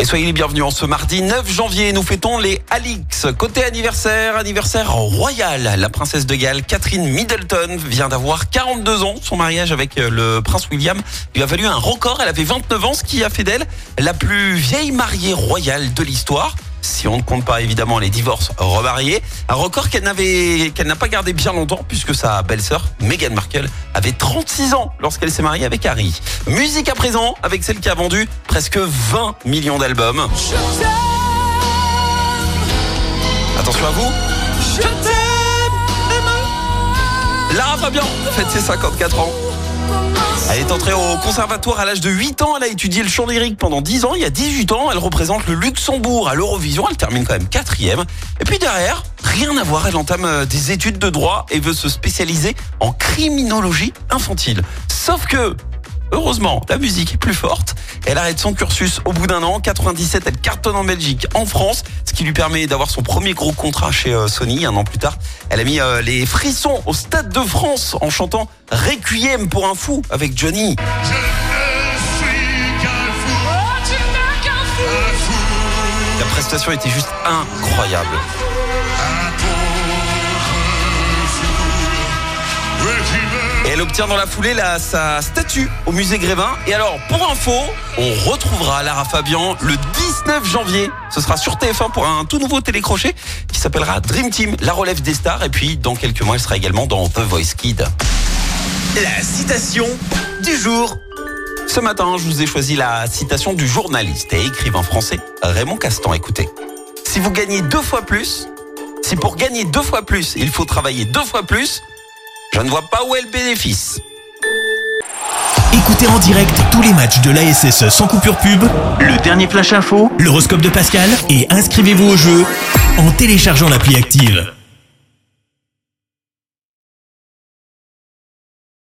Et soyez les bienvenus en ce mardi 9 janvier. Nous fêtons les Alix. Côté anniversaire, anniversaire royal. La princesse de Galles, Catherine Middleton, vient d'avoir 42 ans. Son mariage avec euh, le prince William lui a valu un record. Elle avait 29 ans, ce qui a fait d'elle la plus vieille mariée royale de l'histoire si on ne compte pas évidemment les divorces remariés. Un record qu'elle n'avait, qu'elle n'a pas gardé bien longtemps puisque sa belle-sœur, Meghan Markle, avait 36 ans lorsqu'elle s'est mariée avec Harry. Musique à présent avec celle qui a vendu presque 20 millions d'albums. Attention à vous. Lara Fabian fête ses 54 ans. Elle est entrée au conservatoire à l'âge de 8 ans. Elle a étudié le chant lyrique pendant 10 ans. Il y a 18 ans, elle représente le Luxembourg à l'Eurovision. Elle termine quand même quatrième. Et puis derrière, rien à voir. Elle entame euh, des études de droit et veut se spécialiser en criminologie infantile. Sauf que, heureusement, la musique est plus forte. Elle arrête son cursus au bout d'un an. 97, elle cartonne en Belgique, en France, ce qui lui permet d'avoir son premier gros contrat chez euh, Sony. Un an plus tard, elle a mis euh, les frissons au Stade de France en chantant Requiem pour un fou avec Johnny. La prestation était juste incroyable. Elle obtient dans la foulée la, sa statue au musée Grévin. Et alors, pour info, on retrouvera Lara Fabian le 19 janvier. Ce sera sur TF1 pour un tout nouveau télécrochet qui s'appellera Dream Team, la relève des stars. Et puis, dans quelques mois, elle sera également dans The Voice Kid. La citation du jour. Ce matin, je vous ai choisi la citation du journaliste et écrivain français Raymond Castan. Écoutez, si vous gagnez deux fois plus, si pour gagner deux fois plus, il faut travailler deux fois plus, je ne vois pas où est le bénéfice. Écoutez en direct tous les matchs de l'ASSE sans coupure pub, le dernier flash info, l'horoscope de Pascal et inscrivez-vous au jeu en téléchargeant l'appli active.